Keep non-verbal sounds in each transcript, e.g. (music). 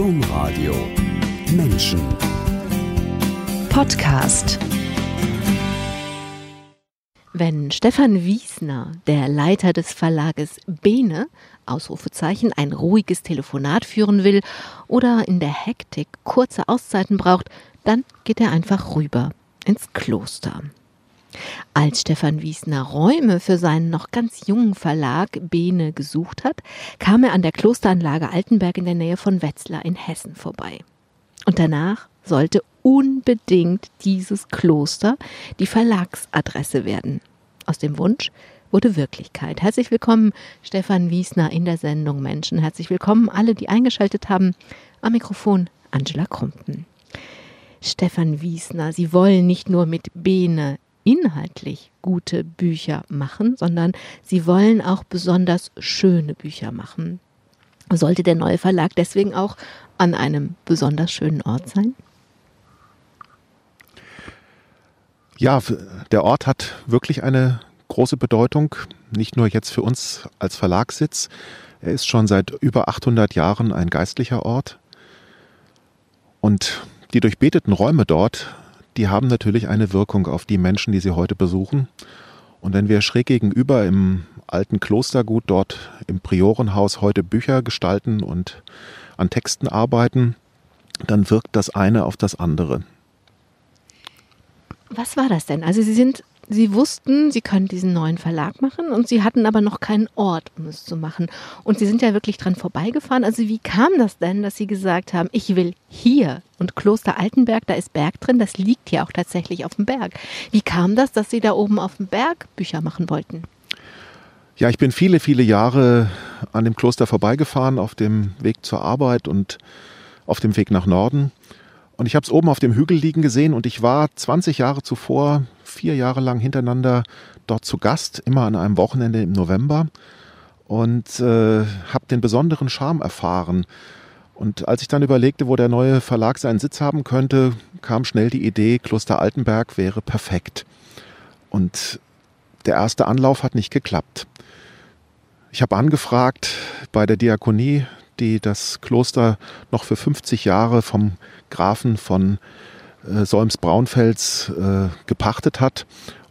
Domradio. Menschen. Podcast. Wenn Stefan Wiesner, der Leiter des Verlages Bene, Ausrufezeichen, ein ruhiges Telefonat führen will oder in der Hektik kurze Auszeiten braucht, dann geht er einfach rüber ins Kloster. Als Stefan Wiesner Räume für seinen noch ganz jungen Verlag Bene gesucht hat, kam er an der Klosteranlage Altenberg in der Nähe von Wetzlar in Hessen vorbei. Und danach sollte unbedingt dieses Kloster die Verlagsadresse werden. Aus dem Wunsch wurde Wirklichkeit. Herzlich willkommen, Stefan Wiesner in der Sendung Menschen. Herzlich willkommen alle, die eingeschaltet haben. Am Mikrofon Angela Krumpen. Stefan Wiesner, Sie wollen nicht nur mit Bene inhaltlich gute Bücher machen, sondern Sie wollen auch besonders schöne Bücher machen. Sollte der neue Verlag deswegen auch an einem besonders schönen Ort sein? Ja, der Ort hat wirklich eine große Bedeutung, nicht nur jetzt für uns als Verlagssitz. Er ist schon seit über 800 Jahren ein geistlicher Ort. Und die durchbeteten Räume dort, die haben natürlich eine Wirkung auf die Menschen, die sie heute besuchen. Und wenn wir schräg gegenüber im alten Klostergut dort im Priorenhaus heute Bücher gestalten und an Texten arbeiten, dann wirkt das eine auf das andere. Was war das denn? Also Sie sind, Sie wussten, Sie können diesen neuen Verlag machen und Sie hatten aber noch keinen Ort, um es zu machen. Und Sie sind ja wirklich dran vorbeigefahren. Also wie kam das denn, dass Sie gesagt haben, ich will hier und Kloster Altenberg, da ist Berg drin, das liegt ja auch tatsächlich auf dem Berg. Wie kam das, dass Sie da oben auf dem Berg Bücher machen wollten? Ja, ich bin viele, viele Jahre an dem Kloster vorbeigefahren, auf dem Weg zur Arbeit und auf dem Weg nach Norden. Und ich habe es oben auf dem Hügel liegen gesehen und ich war 20 Jahre zuvor, vier Jahre lang hintereinander dort zu Gast, immer an einem Wochenende im November und äh, habe den besonderen Charme erfahren. Und als ich dann überlegte, wo der neue Verlag seinen Sitz haben könnte, kam schnell die Idee, Kloster Altenberg wäre perfekt. Und der erste Anlauf hat nicht geklappt. Ich habe angefragt bei der Diakonie die das Kloster noch für 50 Jahre vom Grafen von äh, Solms-Braunfels äh, gepachtet hat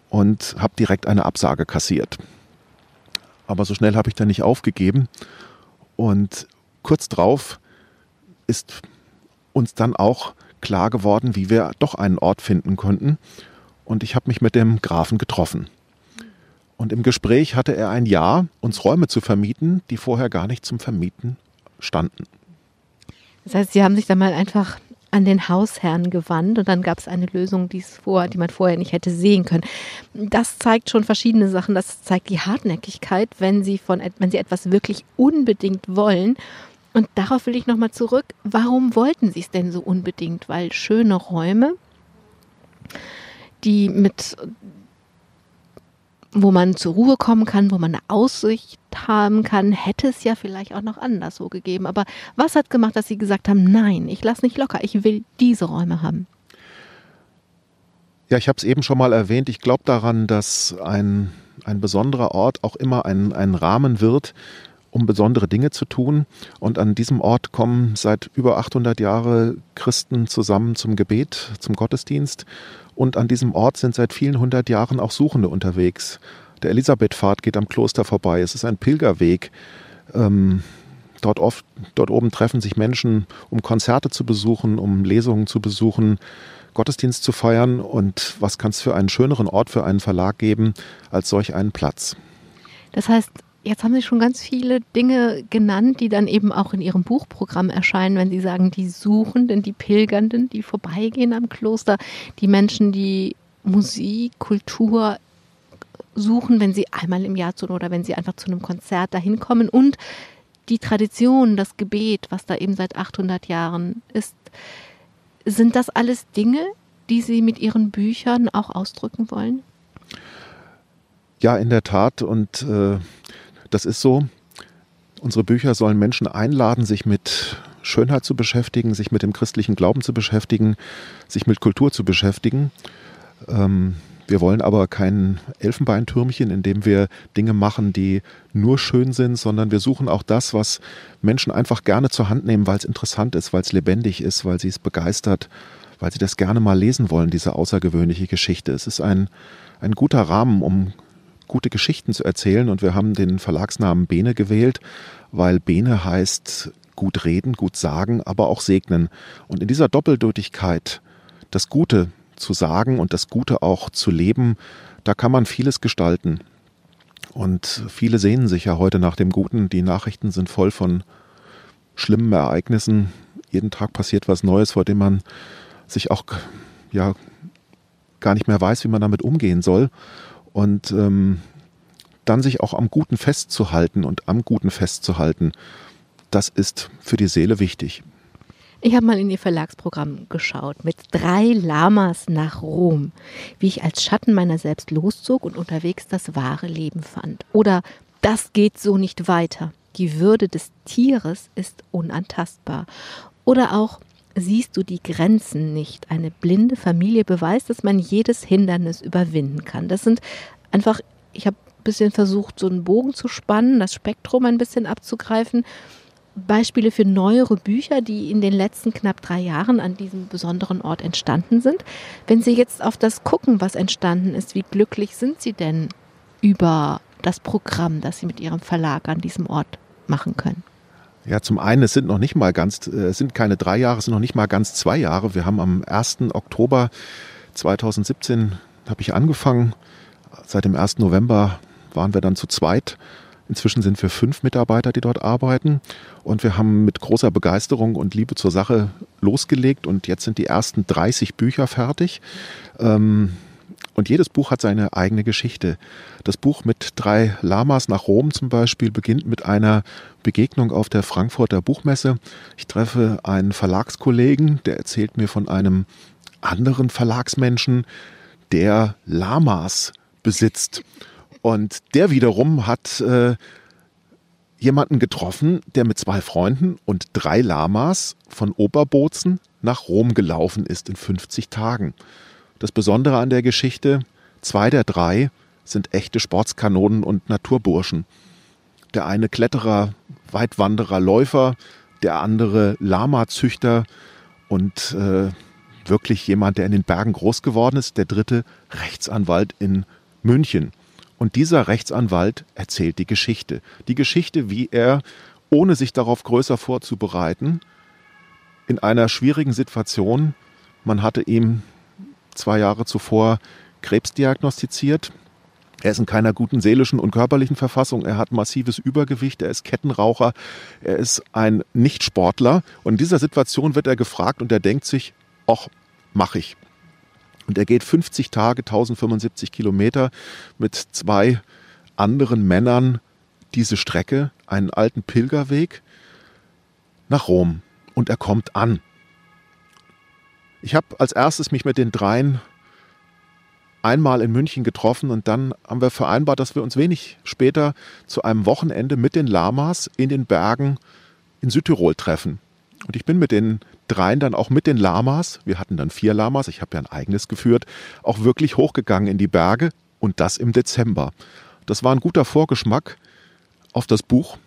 und habe direkt eine Absage kassiert. Aber so schnell habe ich dann nicht aufgegeben. Und kurz drauf ist uns dann auch klar geworden, wie wir doch einen Ort finden konnten. Und ich habe mich mit dem Grafen getroffen. Und im Gespräch hatte er ein Ja, uns Räume zu vermieten, die vorher gar nicht zum Vermieten standen. Das heißt, Sie haben sich dann mal einfach an den Hausherrn gewandt und dann gab es eine Lösung, die, vor, die man vorher nicht hätte sehen können. Das zeigt schon verschiedene Sachen. Das zeigt die Hartnäckigkeit, wenn Sie, von, wenn Sie etwas wirklich unbedingt wollen. Und darauf will ich nochmal zurück. Warum wollten Sie es denn so unbedingt? Weil schöne Räume, die mit wo man zur Ruhe kommen kann, wo man eine Aussicht haben kann, hätte es ja vielleicht auch noch anders so gegeben. Aber was hat gemacht, dass Sie gesagt haben, nein, ich lasse nicht locker, ich will diese Räume haben? Ja, ich habe es eben schon mal erwähnt. Ich glaube daran, dass ein, ein besonderer Ort auch immer ein, ein Rahmen wird, um besondere Dinge zu tun. Und an diesem Ort kommen seit über 800 Jahren Christen zusammen zum Gebet, zum Gottesdienst. Und an diesem Ort sind seit vielen hundert Jahren auch Suchende unterwegs. Der Elisabethpfad geht am Kloster vorbei. Es ist ein Pilgerweg. Ähm, dort, oft, dort oben treffen sich Menschen, um Konzerte zu besuchen, um Lesungen zu besuchen, Gottesdienst zu feiern. Und was kann es für einen schöneren Ort für einen Verlag geben als solch einen Platz? Das heißt, Jetzt haben Sie schon ganz viele Dinge genannt, die dann eben auch in Ihrem Buchprogramm erscheinen, wenn Sie sagen, die Suchenden, die Pilgernden, die vorbeigehen am Kloster, die Menschen, die Musik, Kultur suchen, wenn sie einmal im Jahr zu oder wenn sie einfach zu einem Konzert dahin kommen und die Tradition, das Gebet, was da eben seit 800 Jahren ist. Sind das alles Dinge, die Sie mit Ihren Büchern auch ausdrücken wollen? Ja, in der Tat. Und äh, das ist so. Unsere Bücher sollen Menschen einladen, sich mit Schönheit zu beschäftigen, sich mit dem christlichen Glauben zu beschäftigen, sich mit Kultur zu beschäftigen. Ähm, Wir wollen aber kein Elfenbeintürmchen, in dem wir Dinge machen, die nur schön sind, sondern wir suchen auch das, was Menschen einfach gerne zur Hand nehmen, weil es interessant ist, weil es lebendig ist, weil sie es begeistert, weil sie das gerne mal lesen wollen, diese außergewöhnliche Geschichte. Es ist ein, ein guter Rahmen, um gute Geschichten zu erzählen und wir haben den Verlagsnamen Bene gewählt, weil Bene heißt gut reden, gut sagen, aber auch segnen. Und in dieser Doppeldeutigkeit das Gute zu sagen und das Gute auch zu leben, da kann man vieles gestalten. Und viele sehnen sich ja heute nach dem Guten. Die Nachrichten sind voll von schlimmen Ereignissen. Jeden Tag passiert was Neues, vor dem man sich auch ja gar nicht mehr weiß, wie man damit umgehen soll. Und ähm, dann sich auch am Guten festzuhalten und am Guten festzuhalten, das ist für die Seele wichtig. Ich habe mal in Ihr Verlagsprogramm geschaut mit drei Lamas nach Rom, wie ich als Schatten meiner selbst loszog und unterwegs das wahre Leben fand. Oder das geht so nicht weiter. Die Würde des Tieres ist unantastbar. Oder auch siehst du die Grenzen nicht. Eine blinde Familie beweist, dass man jedes Hindernis überwinden kann. Das sind einfach, ich habe ein bisschen versucht, so einen Bogen zu spannen, das Spektrum ein bisschen abzugreifen Beispiele für neuere Bücher, die in den letzten knapp drei Jahren an diesem besonderen Ort entstanden sind. Wenn Sie jetzt auf das gucken, was entstanden ist, wie glücklich sind Sie denn über das Programm, das Sie mit Ihrem Verlag an diesem Ort machen können? Ja, zum einen, es sind noch nicht mal ganz, äh, es sind keine drei Jahre, es sind noch nicht mal ganz zwei Jahre. Wir haben am 1. Oktober 2017 habe ich angefangen. Seit dem 1. November waren wir dann zu zweit Inzwischen sind wir fünf Mitarbeiter, die dort arbeiten. Und wir haben mit großer Begeisterung und Liebe zur Sache losgelegt. Und jetzt sind die ersten 30 Bücher fertig. Ähm, und jedes Buch hat seine eigene Geschichte. Das Buch mit drei Lamas nach Rom zum Beispiel beginnt mit einer Begegnung auf der Frankfurter Buchmesse. Ich treffe einen Verlagskollegen, der erzählt mir von einem anderen Verlagsmenschen, der Lamas besitzt. Und der wiederum hat äh, jemanden getroffen, der mit zwei Freunden und drei Lamas von Oberbozen nach Rom gelaufen ist in 50 Tagen. Das Besondere an der Geschichte, zwei der drei sind echte Sportskanonen und Naturburschen. Der eine Kletterer, Weitwanderer, Läufer, der andere Lama-Züchter und äh, wirklich jemand, der in den Bergen groß geworden ist, der dritte Rechtsanwalt in München. Und dieser Rechtsanwalt erzählt die Geschichte. Die Geschichte, wie er, ohne sich darauf größer vorzubereiten, in einer schwierigen Situation, man hatte ihm zwei Jahre zuvor Krebs diagnostiziert, er ist in keiner guten seelischen und körperlichen Verfassung. Er hat massives Übergewicht. Er ist Kettenraucher. Er ist ein Nichtsportler. Und in dieser Situation wird er gefragt und er denkt sich, ach, mach ich. Und er geht 50 Tage, 1075 Kilometer mit zwei anderen Männern diese Strecke, einen alten Pilgerweg, nach Rom. Und er kommt an. Ich habe als erstes mich mit den dreien einmal in München getroffen und dann haben wir vereinbart, dass wir uns wenig später zu einem Wochenende mit den Lamas in den Bergen in Südtirol treffen. Und ich bin mit den dreien dann auch mit den Lamas, wir hatten dann vier Lamas, ich habe ja ein eigenes geführt, auch wirklich hochgegangen in die Berge und das im Dezember. Das war ein guter Vorgeschmack auf das Buch,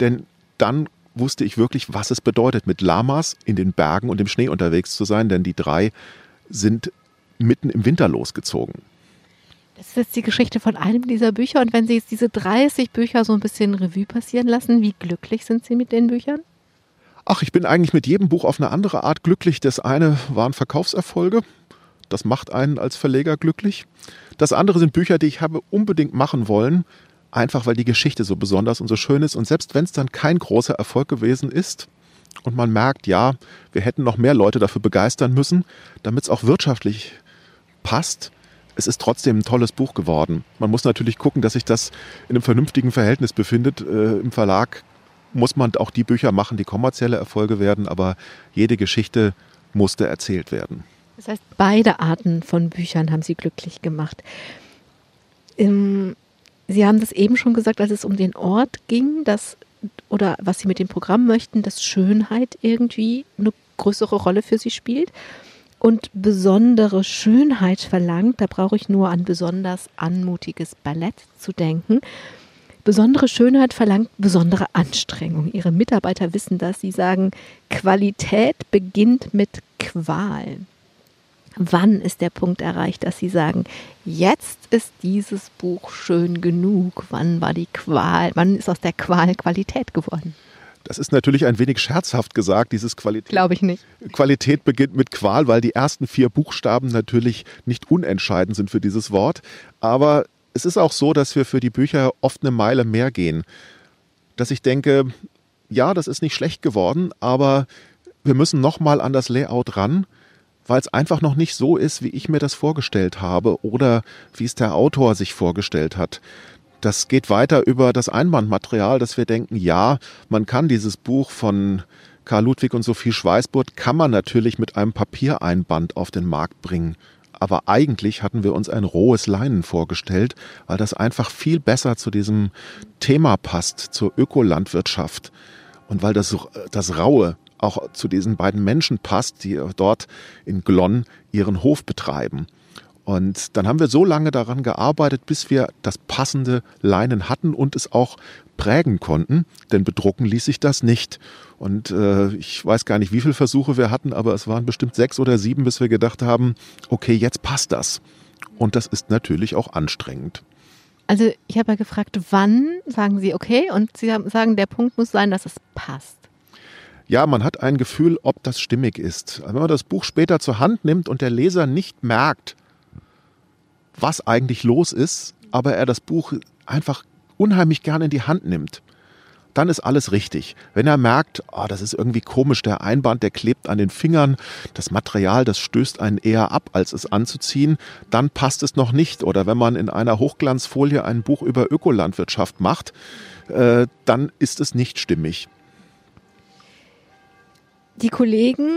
denn dann wusste ich wirklich, was es bedeutet, mit Lamas in den Bergen und im Schnee unterwegs zu sein, denn die drei sind mitten im Winter losgezogen. Das ist jetzt die Geschichte von einem dieser Bücher. Und wenn Sie jetzt diese 30 Bücher so ein bisschen Revue passieren lassen, wie glücklich sind Sie mit den Büchern? Ach, ich bin eigentlich mit jedem Buch auf eine andere Art glücklich. Das eine waren Verkaufserfolge. Das macht einen als Verleger glücklich. Das andere sind Bücher, die ich habe unbedingt machen wollen, einfach weil die Geschichte so besonders und so schön ist. Und selbst wenn es dann kein großer Erfolg gewesen ist und man merkt, ja, wir hätten noch mehr Leute dafür begeistern müssen, damit es auch wirtschaftlich passt, es ist trotzdem ein tolles Buch geworden. Man muss natürlich gucken, dass sich das in einem vernünftigen Verhältnis befindet. Äh, Im Verlag muss man auch die Bücher machen, die kommerzielle Erfolge werden, aber jede Geschichte musste erzählt werden. Das heißt, beide Arten von Büchern haben Sie glücklich gemacht. Sie haben das eben schon gesagt, als es um den Ort ging, dass oder was Sie mit dem Programm möchten, dass Schönheit irgendwie eine größere Rolle für Sie spielt. und besondere Schönheit verlangt. Da brauche ich nur an besonders anmutiges Ballett zu denken. Besondere Schönheit verlangt besondere Anstrengung. Ihre Mitarbeiter wissen das. Sie sagen, Qualität beginnt mit Qual. Wann ist der Punkt erreicht, dass Sie sagen, jetzt ist dieses Buch schön genug? Wann war die Qual, wann ist aus der Qual Qualität geworden? Das ist natürlich ein wenig scherzhaft gesagt, dieses Qualität. Glaube ich nicht. Qualität beginnt mit Qual, weil die ersten vier Buchstaben natürlich nicht unentscheidend sind für dieses Wort. Aber es ist auch so, dass wir für die Bücher oft eine Meile mehr gehen. Dass ich denke, ja, das ist nicht schlecht geworden, aber wir müssen nochmal an das Layout ran, weil es einfach noch nicht so ist, wie ich mir das vorgestellt habe oder wie es der Autor sich vorgestellt hat. Das geht weiter über das Einbandmaterial, dass wir denken, ja, man kann dieses Buch von Karl Ludwig und Sophie Schweißburt, kann man natürlich mit einem Papiereinband auf den Markt bringen. Aber eigentlich hatten wir uns ein rohes Leinen vorgestellt, weil das einfach viel besser zu diesem Thema passt, zur Ökolandwirtschaft. Und weil das, das Raue auch zu diesen beiden Menschen passt, die dort in Glonn ihren Hof betreiben. Und dann haben wir so lange daran gearbeitet, bis wir das passende Leinen hatten und es auch prägen konnten, denn bedrucken ließ sich das nicht. Und äh, ich weiß gar nicht, wie viele Versuche wir hatten, aber es waren bestimmt sechs oder sieben, bis wir gedacht haben, okay, jetzt passt das. Und das ist natürlich auch anstrengend. Also ich habe ja gefragt, wann sagen Sie okay? Und Sie sagen, der Punkt muss sein, dass es passt. Ja, man hat ein Gefühl, ob das stimmig ist. Wenn man das Buch später zur Hand nimmt und der Leser nicht merkt, was eigentlich los ist, aber er das Buch einfach unheimlich gerne in die Hand nimmt, dann ist alles richtig. Wenn er merkt, oh, das ist irgendwie komisch, der Einband, der klebt an den Fingern, das Material, das stößt einen eher ab, als es anzuziehen, dann passt es noch nicht. Oder wenn man in einer Hochglanzfolie ein Buch über Ökolandwirtschaft macht, äh, dann ist es nicht stimmig. Die Kollegen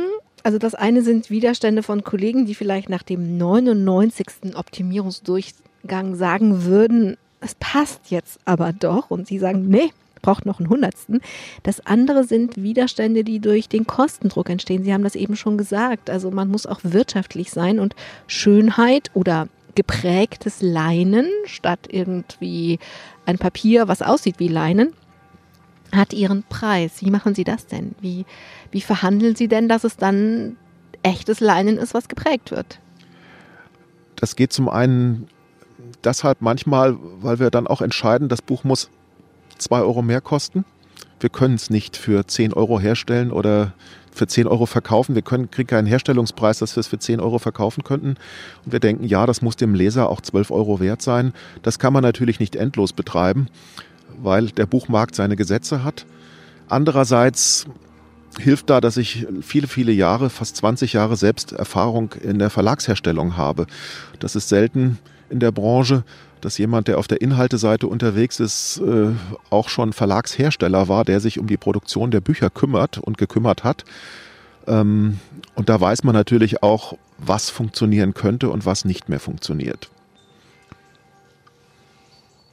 also das eine sind Widerstände von Kollegen, die vielleicht nach dem 99. Optimierungsdurchgang sagen würden, es passt jetzt aber doch. Und sie sagen, nee, braucht noch einen Hundertsten. Das andere sind Widerstände, die durch den Kostendruck entstehen. Sie haben das eben schon gesagt. Also man muss auch wirtschaftlich sein und Schönheit oder geprägtes Leinen statt irgendwie ein Papier, was aussieht wie Leinen, hat ihren Preis. Wie machen Sie das denn? Wie, wie verhandeln Sie denn, dass es dann echtes Leinen ist, was geprägt wird? Das geht zum einen deshalb manchmal, weil wir dann auch entscheiden, das Buch muss zwei Euro mehr kosten. Wir können es nicht für zehn Euro herstellen oder für zehn Euro verkaufen. Wir können, kriegen keinen Herstellungspreis, dass wir es für zehn Euro verkaufen könnten. Und wir denken, ja, das muss dem Leser auch zwölf Euro wert sein. Das kann man natürlich nicht endlos betreiben weil der Buchmarkt seine Gesetze hat. Andererseits hilft da, dass ich viele, viele Jahre, fast 20 Jahre selbst Erfahrung in der Verlagsherstellung habe. Das ist selten in der Branche, dass jemand, der auf der Inhalteseite unterwegs ist, äh, auch schon Verlagshersteller war, der sich um die Produktion der Bücher kümmert und gekümmert hat. Ähm, und da weiß man natürlich auch, was funktionieren könnte und was nicht mehr funktioniert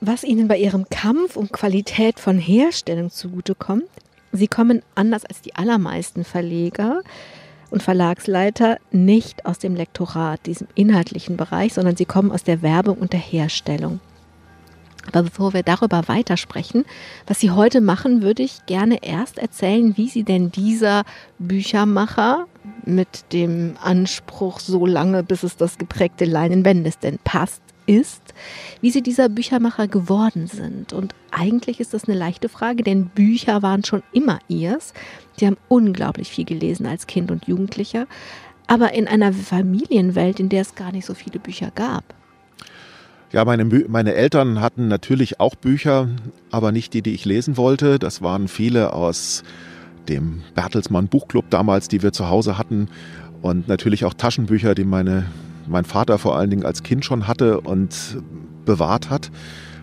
was Ihnen bei Ihrem Kampf um Qualität von Herstellung zugutekommt. Sie kommen anders als die allermeisten Verleger und Verlagsleiter nicht aus dem Lektorat, diesem inhaltlichen Bereich, sondern sie kommen aus der Werbung und der Herstellung. Aber bevor wir darüber weitersprechen, was Sie heute machen, würde ich gerne erst erzählen, wie Sie denn dieser Büchermacher mit dem Anspruch, so lange bis es das geprägte Leinen, wenn denn passt, ist, wie sie dieser Büchermacher geworden sind. Und eigentlich ist das eine leichte Frage, denn Bücher waren schon immer ihrs. Sie haben unglaublich viel gelesen als Kind und Jugendlicher, aber in einer Familienwelt, in der es gar nicht so viele Bücher gab. Ja, meine, meine Eltern hatten natürlich auch Bücher, aber nicht die, die ich lesen wollte. Das waren viele aus dem Bertelsmann Buchclub damals, die wir zu Hause hatten. Und natürlich auch Taschenbücher, die meine mein Vater vor allen Dingen als Kind schon hatte und bewahrt hat.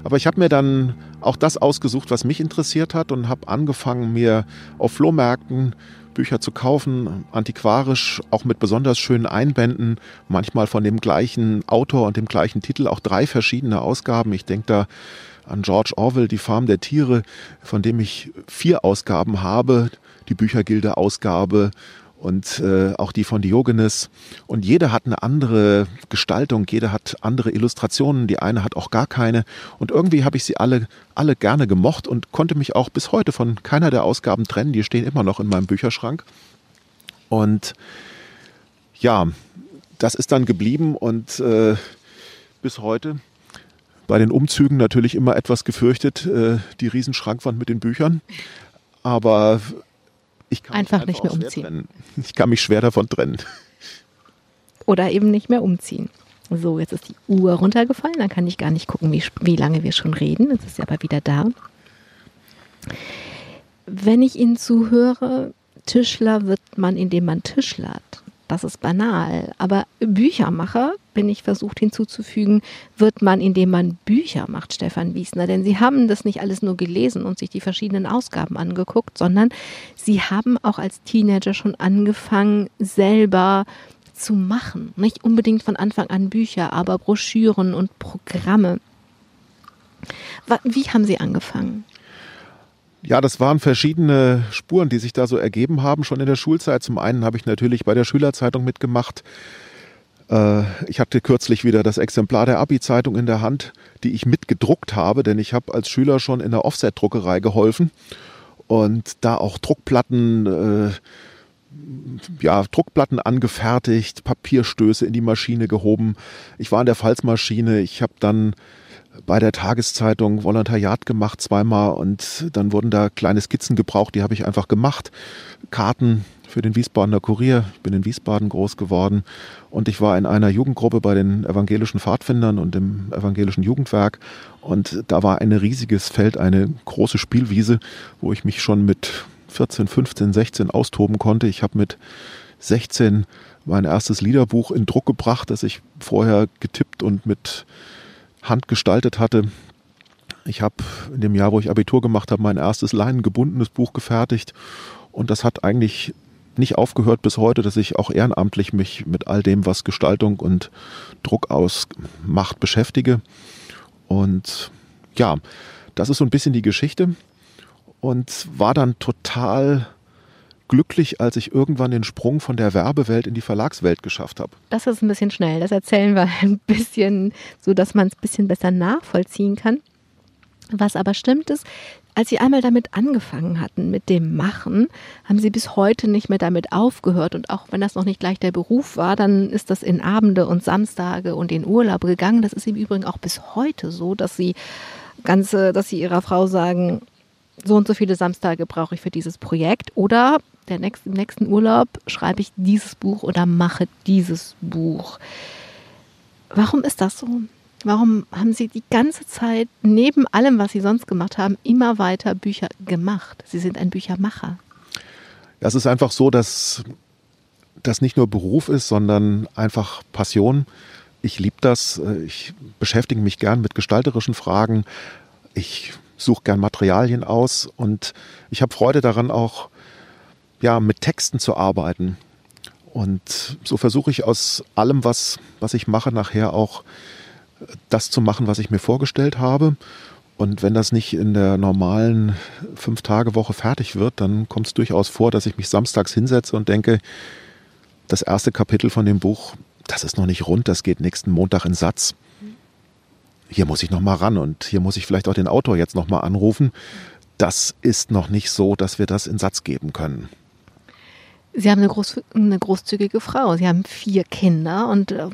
Aber ich habe mir dann auch das ausgesucht, was mich interessiert hat und habe angefangen, mir auf Flohmärkten Bücher zu kaufen, antiquarisch, auch mit besonders schönen Einbänden, manchmal von dem gleichen Autor und dem gleichen Titel, auch drei verschiedene Ausgaben. Ich denke da an George Orwell, Die Farm der Tiere, von dem ich vier Ausgaben habe, die Büchergilde-Ausgabe und äh, auch die von Diogenes. Und jede hat eine andere Gestaltung, jede hat andere Illustrationen, die eine hat auch gar keine. Und irgendwie habe ich sie alle, alle gerne gemocht und konnte mich auch bis heute von keiner der Ausgaben trennen. Die stehen immer noch in meinem Bücherschrank. Und ja, das ist dann geblieben und äh, bis heute bei den Umzügen natürlich immer etwas gefürchtet, äh, die Riesenschrankwand mit den Büchern. Aber ich kann einfach, einfach nicht mehr umziehen. Ich kann mich schwer davon trennen. Oder eben nicht mehr umziehen. So, jetzt ist die Uhr runtergefallen, dann kann ich gar nicht gucken, wie, wie lange wir schon reden. Jetzt ist sie aber wieder da. Wenn ich Ihnen zuhöre, Tischler wird man, indem man tischlert. Das ist banal. Aber Büchermacher, bin ich versucht hinzuzufügen, wird man, indem man Bücher macht, Stefan Wiesner. Denn Sie haben das nicht alles nur gelesen und sich die verschiedenen Ausgaben angeguckt, sondern Sie haben auch als Teenager schon angefangen, selber zu machen. Nicht unbedingt von Anfang an Bücher, aber Broschüren und Programme. Wie haben Sie angefangen? Ja, das waren verschiedene Spuren, die sich da so ergeben haben, schon in der Schulzeit. Zum einen habe ich natürlich bei der Schülerzeitung mitgemacht. Äh, ich hatte kürzlich wieder das Exemplar der Abi-Zeitung in der Hand, die ich mitgedruckt habe, denn ich habe als Schüler schon in der Offset-Druckerei geholfen und da auch Druckplatten, äh, ja, Druckplatten angefertigt, Papierstöße in die Maschine gehoben. Ich war in der Falzmaschine. Ich habe dann bei der Tageszeitung Volontariat gemacht zweimal und dann wurden da kleine Skizzen gebraucht, die habe ich einfach gemacht. Karten für den Wiesbadener Kurier. Ich bin in Wiesbaden groß geworden und ich war in einer Jugendgruppe bei den evangelischen Pfadfindern und im evangelischen Jugendwerk und da war ein riesiges Feld, eine große Spielwiese, wo ich mich schon mit 14, 15, 16 austoben konnte. Ich habe mit 16 mein erstes Liederbuch in Druck gebracht, das ich vorher getippt und mit Hand gestaltet hatte. Ich habe in dem Jahr, wo ich Abitur gemacht habe, mein erstes leinengebundenes Buch gefertigt. Und das hat eigentlich nicht aufgehört bis heute, dass ich auch ehrenamtlich mich mit all dem, was Gestaltung und Druck ausmacht, beschäftige. Und ja, das ist so ein bisschen die Geschichte. Und war dann total glücklich, als ich irgendwann den Sprung von der Werbewelt in die Verlagswelt geschafft habe. Das ist ein bisschen schnell. Das erzählen wir (laughs) ein bisschen, so dass man es ein bisschen besser nachvollziehen kann. Was aber stimmt ist, als Sie einmal damit angefangen hatten, mit dem Machen, haben Sie bis heute nicht mehr damit aufgehört. Und auch wenn das noch nicht gleich der Beruf war, dann ist das in Abende und Samstage und in Urlaub gegangen. Das ist im Übrigen auch bis heute so, dass Sie ganze, dass Sie Ihrer Frau sagen, so und so viele Samstage brauche ich für dieses Projekt. Oder der nächsten, im nächsten Urlaub schreibe ich dieses Buch oder mache dieses Buch. Warum ist das so? Warum haben Sie die ganze Zeit neben allem, was Sie sonst gemacht haben, immer weiter Bücher gemacht? Sie sind ein Büchermacher. Ja, es ist einfach so, dass das nicht nur Beruf ist, sondern einfach Passion. Ich liebe das. Ich beschäftige mich gern mit gestalterischen Fragen. Ich suche gern Materialien aus und ich habe Freude daran, auch ja, mit Texten zu arbeiten. Und so versuche ich aus allem, was, was ich mache, nachher auch das zu machen, was ich mir vorgestellt habe. Und wenn das nicht in der normalen Fünf-Tage-Woche fertig wird, dann kommt es durchaus vor, dass ich mich samstags hinsetze und denke, das erste Kapitel von dem Buch, das ist noch nicht rund, das geht nächsten Montag in Satz. Hier muss ich noch mal ran und hier muss ich vielleicht auch den Autor jetzt noch mal anrufen. Das ist noch nicht so, dass wir das in Satz geben können. Sie haben eine, groß, eine, großzügige Frau. Sie haben vier Kinder und äh,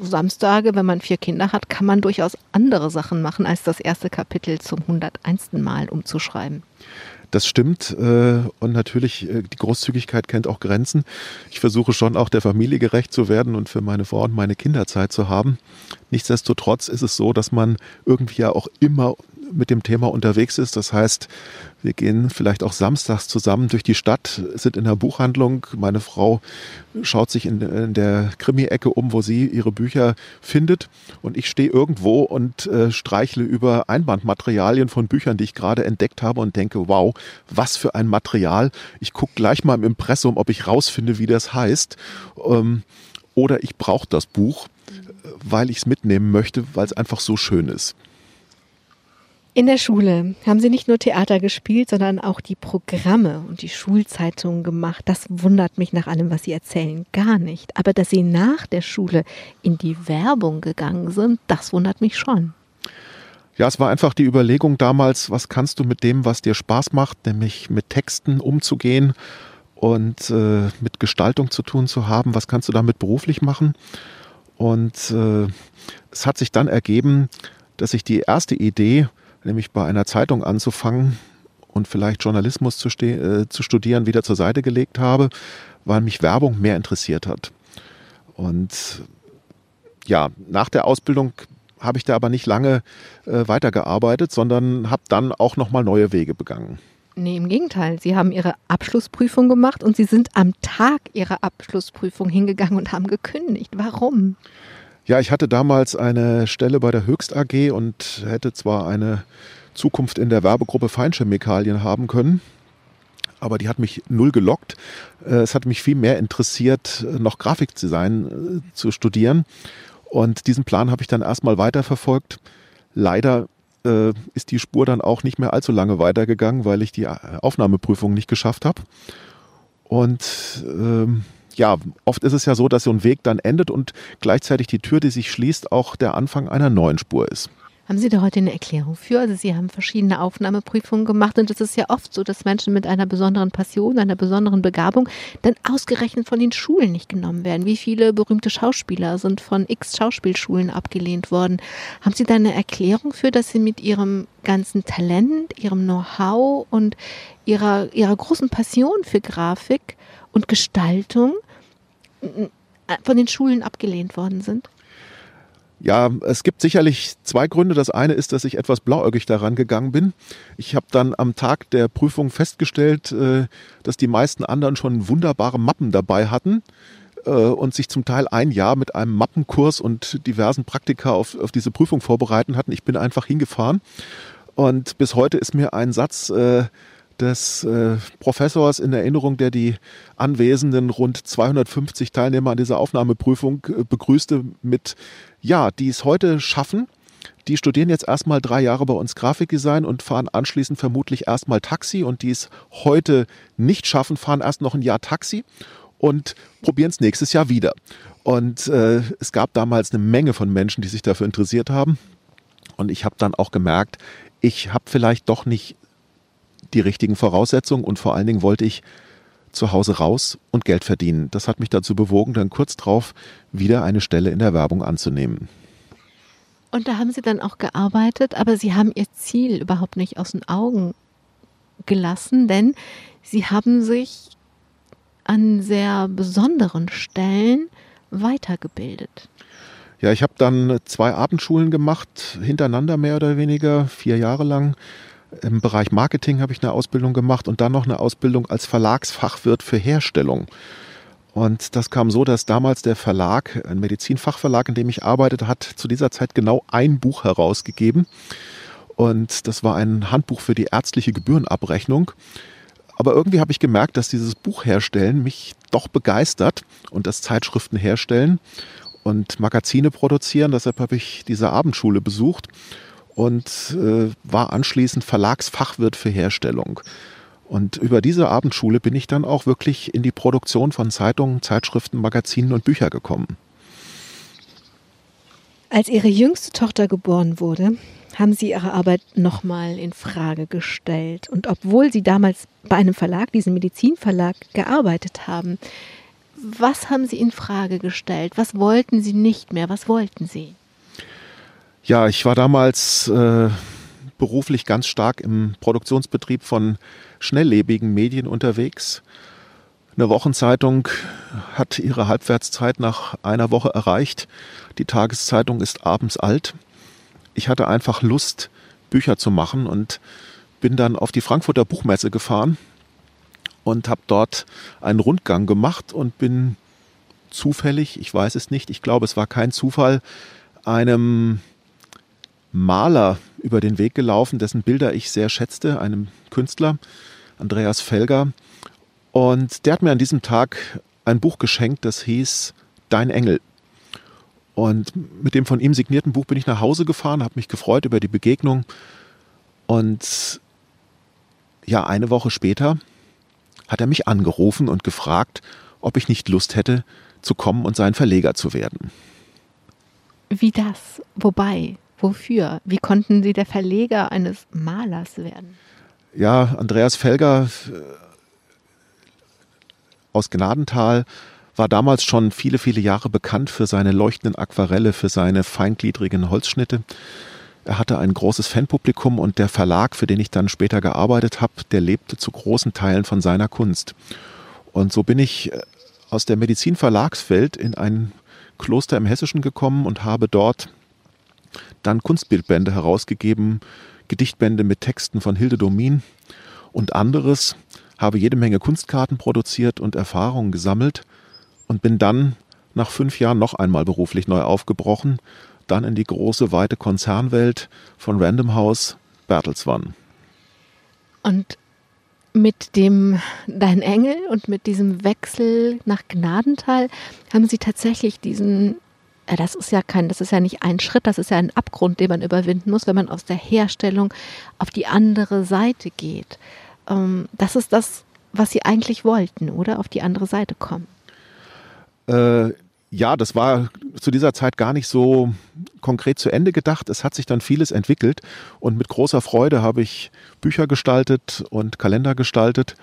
Samstage, wenn man vier Kinder hat, kann man durchaus andere Sachen machen, als das erste Kapitel zum 101. Mal umzuschreiben. Das stimmt äh, und natürlich, äh, die Großzügigkeit kennt auch Grenzen. Ich versuche schon auch der Familie gerecht zu werden und für meine Frau und meine Kinderzeit zu haben. Nichtsdestotrotz ist es so, dass man irgendwie ja auch immer mit dem Thema unterwegs ist. Das heißt, wir gehen vielleicht auch samstags zusammen durch die Stadt, sind in der Buchhandlung. Meine Frau schaut sich in, in der Krimi-Ecke um, wo sie ihre Bücher findet. Und ich stehe irgendwo und äh, streichle über Einbandmaterialien von Büchern, die ich gerade entdeckt habe und denke, wow, was für ein Material. Ich gucke gleich mal im Impressum, ob ich rausfinde, wie das heißt. Ähm, oder ich brauche das Buch, weil ich es mitnehmen möchte, weil es einfach so schön ist. In der Schule haben Sie nicht nur Theater gespielt, sondern auch die Programme und die Schulzeitungen gemacht. Das wundert mich nach allem, was Sie erzählen, gar nicht. Aber dass Sie nach der Schule in die Werbung gegangen sind, das wundert mich schon. Ja, es war einfach die Überlegung damals, was kannst du mit dem, was dir Spaß macht, nämlich mit Texten umzugehen und äh, mit Gestaltung zu tun zu haben, was kannst du damit beruflich machen? Und äh, es hat sich dann ergeben, dass ich die erste Idee, nämlich bei einer Zeitung anzufangen und vielleicht Journalismus zu, äh, zu studieren, wieder zur Seite gelegt habe, weil mich Werbung mehr interessiert hat. Und ja, nach der Ausbildung habe ich da aber nicht lange äh, weitergearbeitet, sondern habe dann auch nochmal neue Wege begangen. Nee, im Gegenteil. Sie haben Ihre Abschlussprüfung gemacht und Sie sind am Tag Ihrer Abschlussprüfung hingegangen und haben gekündigt. Warum? Ja, ich hatte damals eine Stelle bei der Höchst AG und hätte zwar eine Zukunft in der Werbegruppe Feinchemikalien haben können, aber die hat mich null gelockt. Äh, es hat mich viel mehr interessiert, noch Grafikdesign äh, zu studieren. Und diesen Plan habe ich dann erstmal weiterverfolgt. Leider äh, ist die Spur dann auch nicht mehr allzu lange weitergegangen, weil ich die Aufnahmeprüfung nicht geschafft habe. Und ähm, ja, oft ist es ja so, dass so ein Weg dann endet und gleichzeitig die Tür, die sich schließt, auch der Anfang einer neuen Spur ist. Haben Sie da heute eine Erklärung für? Also Sie haben verschiedene Aufnahmeprüfungen gemacht und es ist ja oft so, dass Menschen mit einer besonderen Passion, einer besonderen Begabung dann ausgerechnet von den Schulen nicht genommen werden. Wie viele berühmte Schauspieler sind von x Schauspielschulen abgelehnt worden? Haben Sie da eine Erklärung für, dass Sie mit Ihrem ganzen Talent, Ihrem Know-how und Ihrer, Ihrer großen Passion für Grafik und Gestaltung von den Schulen abgelehnt worden sind? Ja, es gibt sicherlich zwei Gründe. Das eine ist, dass ich etwas blauäugig daran gegangen bin. Ich habe dann am Tag der Prüfung festgestellt, äh, dass die meisten anderen schon wunderbare Mappen dabei hatten äh, und sich zum Teil ein Jahr mit einem Mappenkurs und diversen Praktika auf, auf diese Prüfung vorbereiten hatten. Ich bin einfach hingefahren und bis heute ist mir ein Satz äh, des äh, Professors in Erinnerung, der die anwesenden rund 250 Teilnehmer an dieser Aufnahmeprüfung äh, begrüßte mit, ja, die es heute schaffen. Die studieren jetzt erstmal drei Jahre bei uns Grafikdesign und fahren anschließend vermutlich erstmal Taxi und die es heute nicht schaffen, fahren erst noch ein Jahr Taxi und probieren es nächstes Jahr wieder. Und äh, es gab damals eine Menge von Menschen, die sich dafür interessiert haben. Und ich habe dann auch gemerkt, ich habe vielleicht doch nicht die richtigen Voraussetzungen und vor allen Dingen wollte ich zu Hause raus und Geld verdienen. Das hat mich dazu bewogen, dann kurz drauf wieder eine Stelle in der Werbung anzunehmen. Und da haben Sie dann auch gearbeitet, aber Sie haben Ihr Ziel überhaupt nicht aus den Augen gelassen, denn Sie haben sich an sehr besonderen Stellen weitergebildet. Ja, ich habe dann zwei Abendschulen gemacht, hintereinander mehr oder weniger, vier Jahre lang. Im Bereich Marketing habe ich eine Ausbildung gemacht und dann noch eine Ausbildung als Verlagsfachwirt für Herstellung. Und das kam so, dass damals der Verlag, ein Medizinfachverlag, in dem ich arbeitete, hat zu dieser Zeit genau ein Buch herausgegeben. Und das war ein Handbuch für die ärztliche Gebührenabrechnung. Aber irgendwie habe ich gemerkt, dass dieses Buch herstellen mich doch begeistert und das Zeitschriften herstellen und Magazine produzieren. Deshalb habe ich diese Abendschule besucht und äh, war anschließend Verlagsfachwirt für Herstellung. Und über diese Abendschule bin ich dann auch wirklich in die Produktion von Zeitungen, Zeitschriften, Magazinen und Büchern gekommen. Als Ihre jüngste Tochter geboren wurde, haben Sie Ihre Arbeit nochmal in Frage gestellt. Und obwohl Sie damals bei einem Verlag, diesem Medizinverlag, gearbeitet haben, was haben Sie in Frage gestellt? Was wollten Sie nicht mehr? Was wollten Sie? Ja, ich war damals äh, beruflich ganz stark im Produktionsbetrieb von schnelllebigen Medien unterwegs. Eine Wochenzeitung hat ihre Halbwertszeit nach einer Woche erreicht. Die Tageszeitung ist abends alt. Ich hatte einfach Lust, Bücher zu machen und bin dann auf die Frankfurter Buchmesse gefahren und habe dort einen Rundgang gemacht und bin zufällig, ich weiß es nicht, ich glaube, es war kein Zufall, einem Maler über den Weg gelaufen, dessen Bilder ich sehr schätzte, einem Künstler, Andreas Felger. Und der hat mir an diesem Tag ein Buch geschenkt, das hieß Dein Engel. Und mit dem von ihm signierten Buch bin ich nach Hause gefahren, habe mich gefreut über die Begegnung Und ja, eine Woche später hat er mich angerufen und gefragt, ob ich nicht Lust hätte, zu kommen und sein Verleger zu werden. Wie das? Wobei? Wofür? Wie konnten Sie der Verleger eines Malers werden? Ja, Andreas Felger äh, aus Gnadental war damals schon viele, viele Jahre bekannt für seine leuchtenden Aquarelle, für seine feingliedrigen Holzschnitte. Er hatte ein großes Fanpublikum und der Verlag, für den ich dann später gearbeitet habe, der lebte zu großen Teilen von seiner Kunst. Und so bin ich äh, aus der Medizinverlagswelt in ein Kloster im Hessischen gekommen und habe dort dann Kunstbildbände herausgegeben, Gedichtbände mit Texten von Hilde Domin und anderes, habe jede Menge Kunstkarten produziert und Erfahrungen gesammelt und bin dann nach fünf Jahren noch einmal beruflich neu aufgebrochen, dann in die große, weite Konzernwelt von Random House Bertelsmann. Und mit dem Dein Engel und mit diesem Wechsel nach Gnadental haben Sie tatsächlich diesen das ist ja kein, das ist ja nicht ein Schritt, das ist ja ein Abgrund, den man überwinden muss, wenn man aus der Herstellung auf die andere Seite geht. Ähm, das ist das, was Sie eigentlich wollten, oder? Auf die andere Seite kommen. Äh, ja, das war zu dieser Zeit gar nicht so konkret zu Ende gedacht. Es hat sich dann vieles entwickelt und mit großer Freude habe ich Bücher gestaltet und Kalender gestaltet.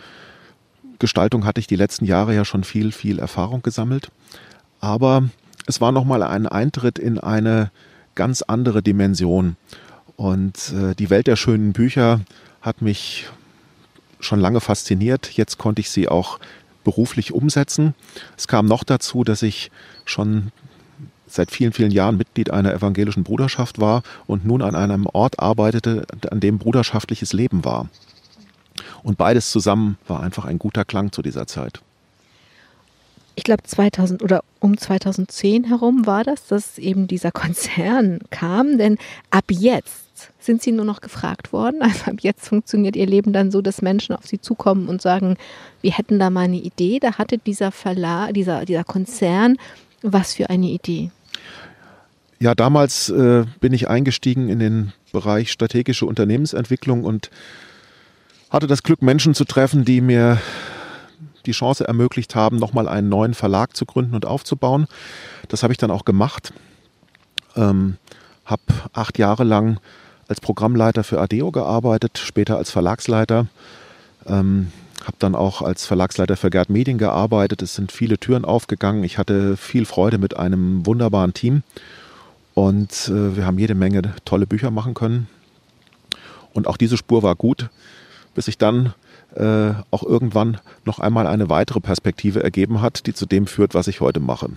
Gestaltung hatte ich die letzten Jahre ja schon viel, viel Erfahrung gesammelt. Aber es war nochmal ein Eintritt in eine ganz andere Dimension. Und äh, die Welt der schönen Bücher hat mich schon lange fasziniert. Jetzt konnte ich sie auch beruflich umsetzen. Es kam noch dazu, dass ich schon seit vielen, vielen Jahren Mitglied einer evangelischen Bruderschaft war und nun an einem Ort arbeitete, an dem bruderschaftliches Leben war. Und beides zusammen war einfach ein guter Klang zu dieser Zeit. Ich glaube 2000 oder um 2010 herum war das, dass eben dieser (laughs) Konzern kam, denn ab jetzt sind sie nur noch gefragt worden. (laughs) Also ab jetzt funktioniert ihr Leben dann so, dass Menschen auf sie zukommen und sagen, wir hätten da mal eine Idee. Da hatte dieser Verlag, dieser, dieser Konzern was für eine Idee? Ja, damals äh, bin ich eingestiegen in den Bereich strategische Unternehmensentwicklung und hatte das Glück, Menschen zu treffen, die mir die Chance ermöglicht haben, nochmal einen neuen Verlag zu gründen und aufzubauen. Das habe ich dann auch gemacht. Ähm, habe acht Jahre lang als Programmleiter für Adeo gearbeitet, später als Verlagsleiter. Ähm, habe dann auch als Verlagsleiter für Gerd Medien gearbeitet. Es sind viele Türen aufgegangen. Ich hatte viel Freude mit einem wunderbaren Team. Und äh, wir haben jede Menge tolle Bücher machen können. Und auch diese Spur war gut, bis sich dann äh, auch irgendwann noch einmal eine weitere Perspektive ergeben hat, die zu dem führt, was ich heute mache.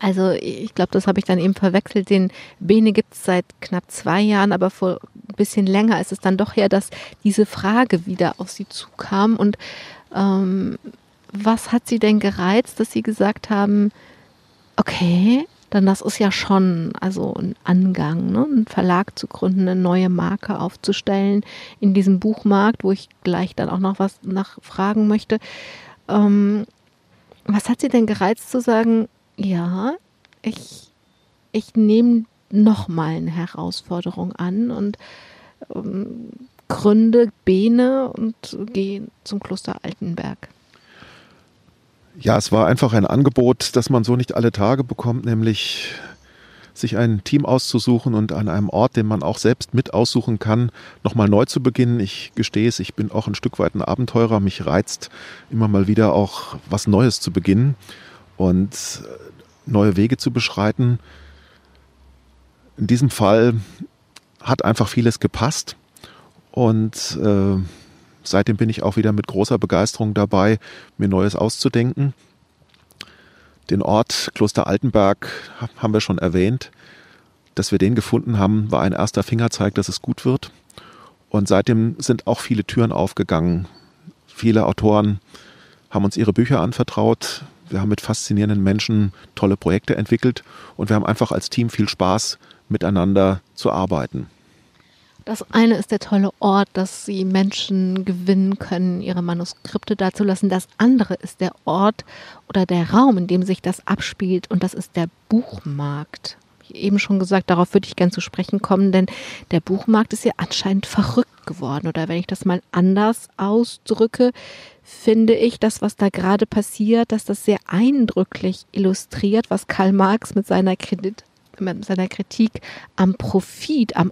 Also ich glaube, das habe ich dann eben verwechselt. Den Bene gibt es seit knapp zwei Jahren, aber vor ein bisschen länger ist es dann doch her, dass diese Frage wieder auf sie zukam. Und ähm, was hat sie denn gereizt, dass sie gesagt haben, okay, dann das ist ja schon also ein Angang, ne? einen Verlag zu gründen, eine neue Marke aufzustellen in diesem Buchmarkt, wo ich gleich dann auch noch was nachfragen möchte. Ähm, was hat sie denn gereizt zu sagen, ja, ich, ich nehme nochmal eine Herausforderung an und ähm, gründe Bene und gehe zum Kloster Altenberg. Ja, es war einfach ein Angebot, das man so nicht alle Tage bekommt, nämlich sich ein Team auszusuchen und an einem Ort, den man auch selbst mit aussuchen kann, nochmal neu zu beginnen. Ich gestehe es, ich bin auch ein Stück weit ein Abenteurer. Mich reizt immer mal wieder auch was Neues zu beginnen. Und neue Wege zu beschreiten. In diesem Fall hat einfach vieles gepasst und äh, seitdem bin ich auch wieder mit großer Begeisterung dabei, mir Neues auszudenken. Den Ort Kloster Altenberg haben wir schon erwähnt. Dass wir den gefunden haben, war ein erster Fingerzeig, dass es gut wird. Und seitdem sind auch viele Türen aufgegangen. Viele Autoren haben uns ihre Bücher anvertraut. Wir haben mit faszinierenden Menschen tolle Projekte entwickelt und wir haben einfach als Team viel Spaß, miteinander zu arbeiten. Das eine ist der tolle Ort, dass sie Menschen gewinnen können, ihre Manuskripte dazulassen. Das andere ist der Ort oder der Raum, in dem sich das abspielt und das ist der Buchmarkt. eben schon gesagt, darauf würde ich gern zu sprechen kommen, denn der Buchmarkt ist ja anscheinend verrückt geworden. Oder wenn ich das mal anders ausdrücke, finde ich, das, was da gerade passiert, dass das sehr eindrücklich illustriert, was Karl Marx mit seiner, Kredit, mit seiner Kritik am Profit, am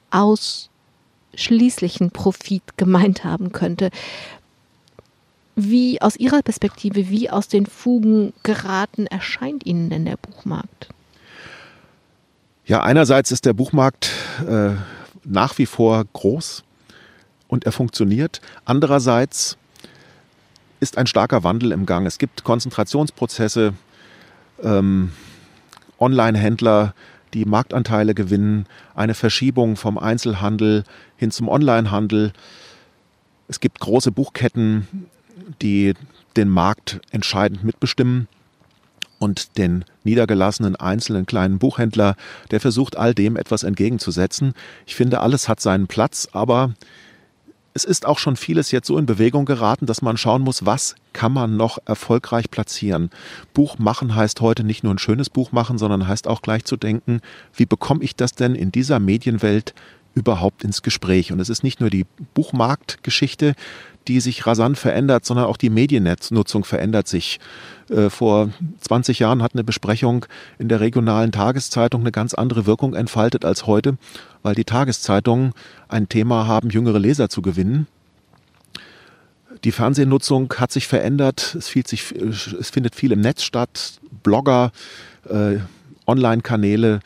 ausschließlichen Profit gemeint haben könnte. Wie aus Ihrer Perspektive, wie aus den Fugen geraten erscheint Ihnen denn der Buchmarkt? Ja, einerseits ist der Buchmarkt äh, nach wie vor groß und er funktioniert. Andererseits ist ein starker Wandel im Gang. Es gibt Konzentrationsprozesse, ähm, Online-Händler, die Marktanteile gewinnen, eine Verschiebung vom Einzelhandel hin zum Online-Handel. Es gibt große Buchketten, die den Markt entscheidend mitbestimmen und den niedergelassenen einzelnen kleinen Buchhändler, der versucht all dem etwas entgegenzusetzen. Ich finde, alles hat seinen Platz, aber es ist auch schon vieles jetzt so in Bewegung geraten, dass man schauen muss, was kann man noch erfolgreich platzieren. Buch machen heißt heute nicht nur ein schönes Buch machen, sondern heißt auch gleich zu denken, wie bekomme ich das denn in dieser Medienwelt überhaupt ins Gespräch? Und es ist nicht nur die Buchmarktgeschichte, die sich rasant verändert, sondern auch die Mediennutzung verändert sich. Äh, vor 20 Jahren hat eine Besprechung in der regionalen Tageszeitung eine ganz andere Wirkung entfaltet als heute, weil die Tageszeitungen ein Thema haben, jüngere Leser zu gewinnen. Die Fernsehnutzung hat sich verändert. Es, sich, es findet viel im Netz statt. Blogger, äh, Online-Kanäle,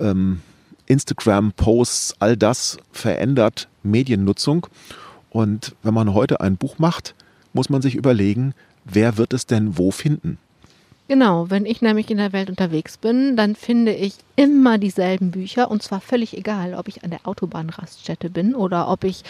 ähm, Instagram-Posts, all das verändert Mediennutzung. Und wenn man heute ein Buch macht, muss man sich überlegen, wer wird es denn wo finden? Genau, wenn ich nämlich in der Welt unterwegs bin, dann finde ich immer dieselben Bücher und zwar völlig egal, ob ich an der Autobahnraststätte bin oder ob ich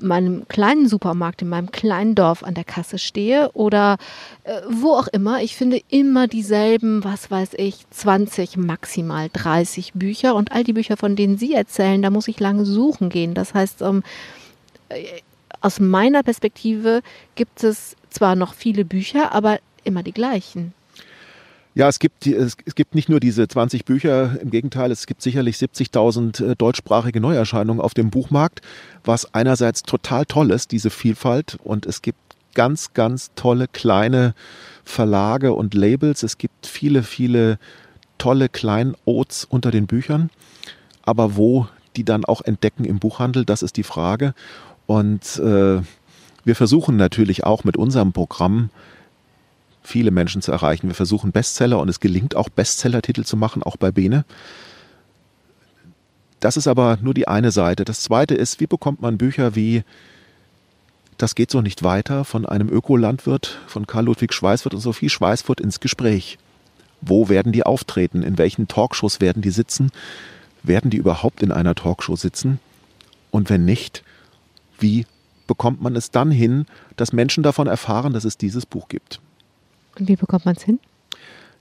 meinem kleinen Supermarkt in meinem kleinen Dorf an der Kasse stehe oder äh, wo auch immer. Ich finde immer dieselben, was weiß ich, 20, maximal 30 Bücher und all die Bücher, von denen Sie erzählen, da muss ich lange suchen gehen. Das heißt, ähm, aus meiner Perspektive gibt es zwar noch viele Bücher, aber immer die gleichen. Ja, es gibt, es, gibt nicht nur diese 20 Bücher, im Gegenteil, es gibt sicherlich 70.000 äh, deutschsprachige Neuerscheinungen auf dem Buchmarkt, was einerseits total toll ist, diese Vielfalt, und es gibt ganz, ganz tolle kleine Verlage und Labels. Es gibt viele, viele tolle Kleinodes unter den Büchern, aber wo die dann auch entdecken im Buchhandel, das ist die Frage. Und äh, wir versuchen natürlich auch mit unserem Programm viele Menschen zu erreichen. Wir versuchen Bestseller und es gelingt auch Bestseller-Titel zu machen, auch bei Bene. Das ist aber nur die eine Seite. Das zweite ist, wie bekommt man Bücher wie Das geht so nicht weiter von einem Ökolandwirt, von Karl Ludwig Schweißfurt und Sophie Schweißfurt ins Gespräch? Wo werden die auftreten? In welchen Talkshows werden die sitzen? Werden die überhaupt in einer Talkshow sitzen? Und wenn nicht, wie bekommt man es dann hin, dass Menschen davon erfahren, dass es dieses Buch gibt? Und wie bekommt man es hin?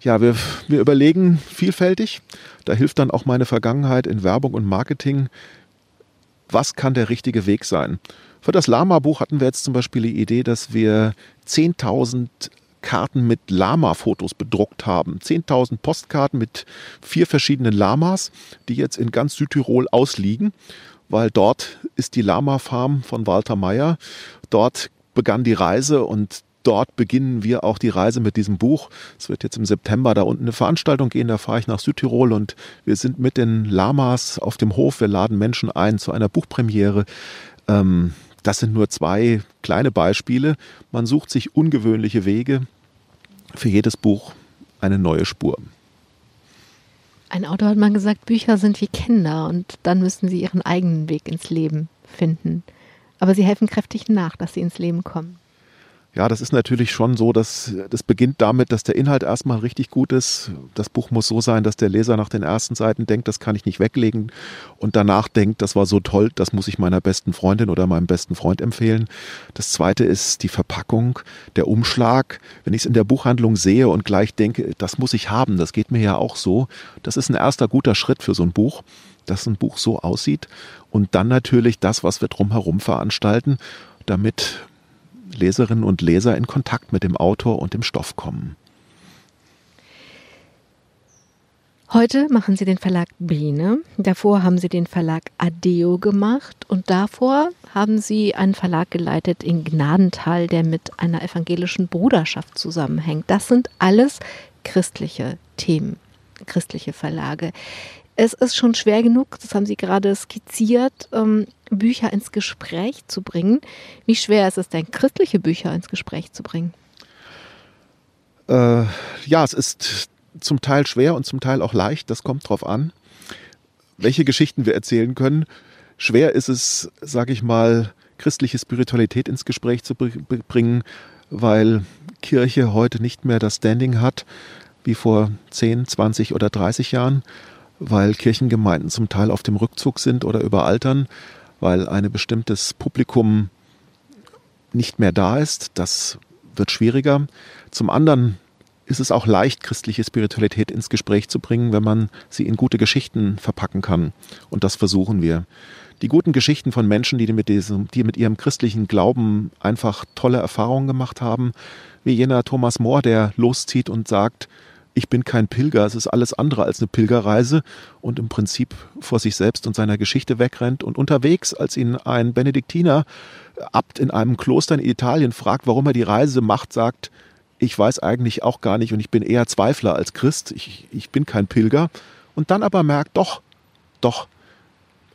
Ja, wir, wir überlegen vielfältig. Da hilft dann auch meine Vergangenheit in Werbung und Marketing. Was kann der richtige Weg sein? Für das Lama-Buch hatten wir jetzt zum Beispiel die Idee, dass wir 10.000 Karten mit Lama-Fotos bedruckt haben. 10.000 Postkarten mit vier verschiedenen Lamas, die jetzt in ganz Südtirol ausliegen weil dort ist die Lama-Farm von Walter Meyer. Dort begann die Reise und dort beginnen wir auch die Reise mit diesem Buch. Es wird jetzt im September da unten eine Veranstaltung gehen, da fahre ich nach Südtirol und wir sind mit den Lamas auf dem Hof. Wir laden Menschen ein zu einer Buchpremiere. Ähm, das sind nur zwei kleine Beispiele. Man sucht sich ungewöhnliche Wege. Für jedes Buch eine neue Spur. Ein Autor hat mal gesagt, Bücher sind wie Kinder und dann müssen sie ihren eigenen Weg ins Leben finden. Aber sie helfen kräftig nach, dass sie ins Leben kommen. Ja, das ist natürlich schon so, dass das beginnt damit, dass der Inhalt erstmal richtig gut ist. Das Buch muss so sein, dass der Leser nach den ersten Seiten denkt, das kann ich nicht weglegen und danach denkt, das war so toll, das muss ich meiner besten Freundin oder meinem besten Freund empfehlen. Das zweite ist die Verpackung, der Umschlag. Wenn ich es in der Buchhandlung sehe und gleich denke, das muss ich haben, das geht mir ja auch so. Das ist ein erster guter Schritt für so ein Buch, dass ein Buch so aussieht und dann natürlich das, was wir drumherum veranstalten, damit Leserinnen und Leser in Kontakt mit dem Autor und dem Stoff kommen. Heute machen Sie den Verlag Biene. Davor haben Sie den Verlag Adeo gemacht und davor haben Sie einen Verlag geleitet in Gnadental, der mit einer evangelischen Bruderschaft zusammenhängt. Das sind alles christliche Themen, christliche Verlage. Es ist schon schwer genug, das haben Sie gerade skizziert, ähm, Bücher ins Gespräch zu bringen. Wie schwer ist es denn, christliche Bücher ins Gespräch zu bringen? Äh, ja, es ist zum Teil schwer und zum Teil auch leicht. Das kommt drauf an, welche Geschichten wir erzählen können. Schwer ist es, sage ich mal, christliche Spiritualität ins Gespräch zu bringen, weil Kirche heute nicht mehr das Standing hat wie vor 10, 20 oder 30 Jahren, weil Kirchengemeinden zum Teil auf dem Rückzug sind oder überaltern, weil ein bestimmtes Publikum nicht mehr da ist. Das wird schwieriger. Zum anderen ist es auch leicht, christliche Spiritualität ins Gespräch zu bringen, wenn man sie in gute Geschichten verpacken kann. Und das versuchen wir. Die guten Geschichten von Menschen, die mit, diesem, die mit ihrem christlichen Glauben einfach tolle Erfahrungen gemacht haben, wie jener Thomas More, der loszieht und sagt, ich bin kein Pilger, es ist alles andere als eine Pilgerreise und im Prinzip vor sich selbst und seiner Geschichte wegrennt und unterwegs, als ihn ein Benediktiner Abt in einem Kloster in Italien fragt, warum er die Reise macht, sagt, ich weiß eigentlich auch gar nicht und ich bin eher Zweifler als Christ, ich, ich bin kein Pilger. Und dann aber merkt, doch, doch,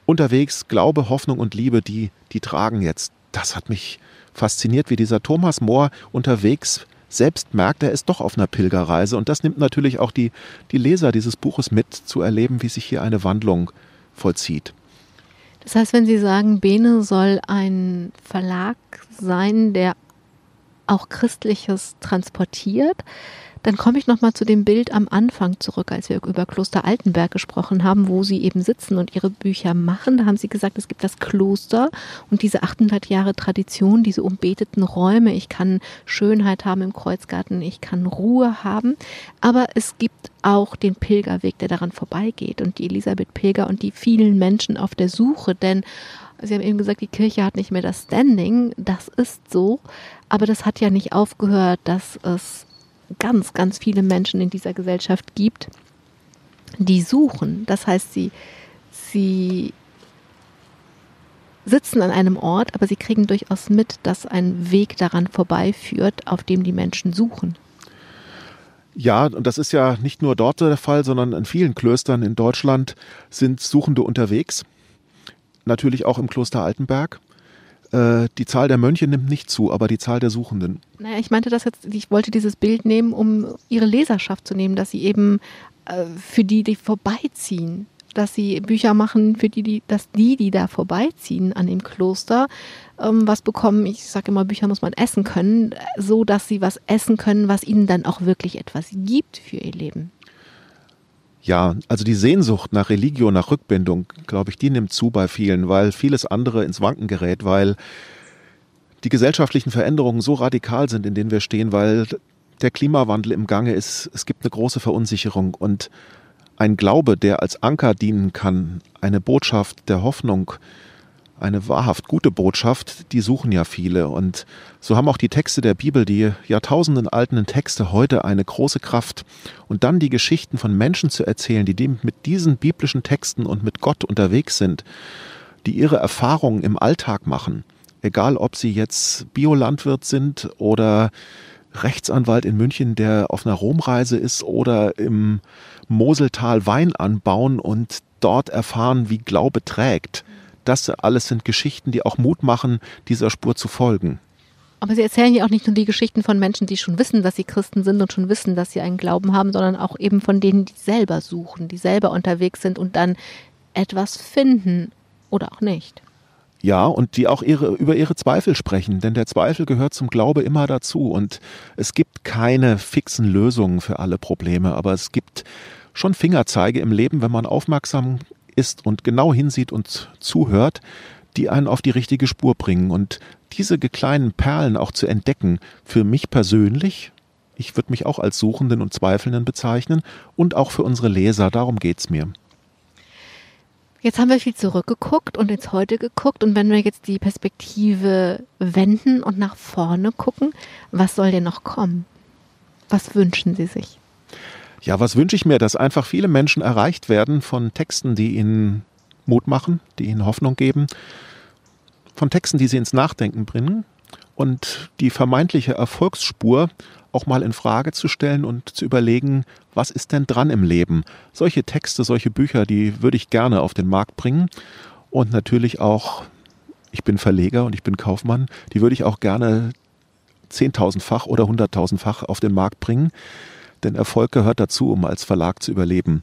unterwegs Glaube, Hoffnung und Liebe, die, die tragen jetzt. Das hat mich fasziniert, wie dieser Thomas Mohr unterwegs selbst merkt, er ist doch auf einer Pilgerreise. Und das nimmt natürlich auch die, die Leser dieses Buches mit, zu erleben, wie sich hier eine Wandlung vollzieht. Das heißt, wenn Sie sagen, Bene soll ein Verlag sein, der auch Christliches transportiert. Dann komme ich nochmal zu dem Bild am Anfang zurück, als wir über Kloster Altenberg gesprochen haben, wo Sie eben sitzen und Ihre Bücher machen. Da haben Sie gesagt, es gibt das Kloster und diese 800 Jahre Tradition, diese umbeteten Räume. Ich kann Schönheit haben im Kreuzgarten, ich kann Ruhe haben. Aber es gibt auch den Pilgerweg, der daran vorbeigeht und die Elisabeth Pilger und die vielen Menschen auf der Suche. Denn Sie haben eben gesagt, die Kirche hat nicht mehr das Standing. Das ist so. Aber das hat ja nicht aufgehört, dass es ganz, ganz viele Menschen in dieser Gesellschaft gibt, die suchen. Das heißt, sie, sie sitzen an einem Ort, aber sie kriegen durchaus mit, dass ein Weg daran vorbeiführt, auf dem die Menschen suchen. Ja, und das ist ja nicht nur dort der Fall, sondern in vielen Klöstern in Deutschland sind Suchende unterwegs. Natürlich auch im Kloster Altenberg. Äh, die Zahl der Mönche nimmt nicht zu, aber die Zahl der Suchenden. Naja, ich meinte das jetzt, ich wollte dieses Bild nehmen, um ihre Leserschaft zu nehmen, dass sie eben äh, für die, die vorbeiziehen, dass sie Bücher machen für die, die, dass die, die da vorbeiziehen an dem Kloster, ähm, was bekommen. Ich sage immer, Bücher muss man essen können, so dass sie was essen können, was ihnen dann auch wirklich etwas gibt für ihr Leben. Ja, also die Sehnsucht nach Religio, nach Rückbindung, glaube ich, die nimmt zu bei vielen, weil vieles andere ins Wanken gerät, weil die gesellschaftlichen Veränderungen so radikal sind, in denen wir stehen, weil der Klimawandel im Gange ist. Es gibt eine große Verunsicherung und ein Glaube, der als Anker dienen kann, eine Botschaft der Hoffnung, eine wahrhaft gute Botschaft, die suchen ja viele. Und so haben auch die Texte der Bibel, die jahrtausenden alten Texte heute eine große Kraft. Und dann die Geschichten von Menschen zu erzählen, die mit diesen biblischen Texten und mit Gott unterwegs sind, die ihre Erfahrungen im Alltag machen, egal ob sie jetzt Biolandwirt sind oder Rechtsanwalt in München, der auf einer Romreise ist oder im Moseltal Wein anbauen und dort erfahren, wie Glaube trägt das alles sind Geschichten, die auch Mut machen, dieser Spur zu folgen. Aber Sie erzählen ja auch nicht nur die Geschichten von Menschen, die schon wissen, dass sie Christen sind und schon wissen, dass sie einen Glauben haben, sondern auch eben von denen, die selber suchen, die selber unterwegs sind und dann etwas finden oder auch nicht. Ja, und die auch ihre, über ihre Zweifel sprechen, denn der Zweifel gehört zum Glaube immer dazu. Und es gibt keine fixen Lösungen für alle Probleme, aber es gibt schon Fingerzeige im Leben, wenn man aufmerksam ist und genau hinsieht und zuhört, die einen auf die richtige Spur bringen. Und diese kleinen Perlen auch zu entdecken, für mich persönlich, ich würde mich auch als Suchenden und Zweifelnden bezeichnen, und auch für unsere Leser, darum geht es mir. Jetzt haben wir viel zurückgeguckt und ins Heute geguckt. Und wenn wir jetzt die Perspektive wenden und nach vorne gucken, was soll denn noch kommen? Was wünschen Sie sich? Ja, was wünsche ich mir, dass einfach viele Menschen erreicht werden von Texten, die ihnen Mut machen, die ihnen Hoffnung geben, von Texten, die sie ins Nachdenken bringen und die vermeintliche Erfolgsspur auch mal in Frage zu stellen und zu überlegen, was ist denn dran im Leben? Solche Texte, solche Bücher, die würde ich gerne auf den Markt bringen und natürlich auch, ich bin Verleger und ich bin Kaufmann, die würde ich auch gerne zehntausendfach oder hunderttausendfach auf den Markt bringen, denn Erfolg gehört dazu, um als Verlag zu überleben.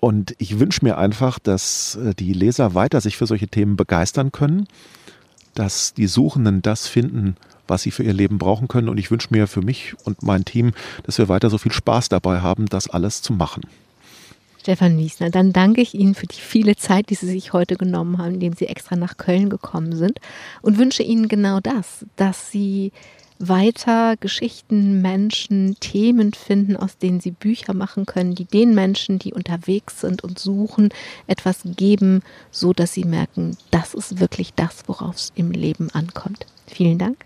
Und ich wünsche mir einfach, dass äh, die Leser weiter sich für solche Themen begeistern können, dass die Suchenden das finden, was sie für ihr Leben brauchen können. Und ich wünsche mir für mich und mein Team, dass wir weiter so viel Spaß dabei haben, das alles zu machen. Stefan Wiesner, dann danke ich Ihnen für die viele Zeit, die Sie sich heute genommen haben, indem Sie extra nach Köln gekommen sind und wünsche Ihnen genau das, dass Sie weiter Geschichten, Menschen, Themen finden, aus denen sie Bücher machen können, die den Menschen, die unterwegs sind und suchen, etwas geben, so dass sie merken, das ist wirklich das, worauf es im Leben ankommt. Vielen Dank.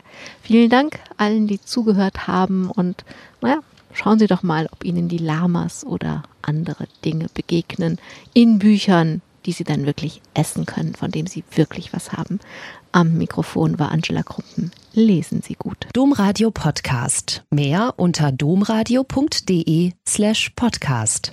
Vielen Dank allen, die zugehört haben und naja, schauen Sie doch mal, ob Ihnen die Lamas oder andere Dinge begegnen in Büchern, die Sie dann wirklich essen können, von dem Sie wirklich was haben. Am Mikrofon war Angela Krumpen. Lesen Sie gut. Domradio Podcast. Mehr unter domradio.de slash podcast.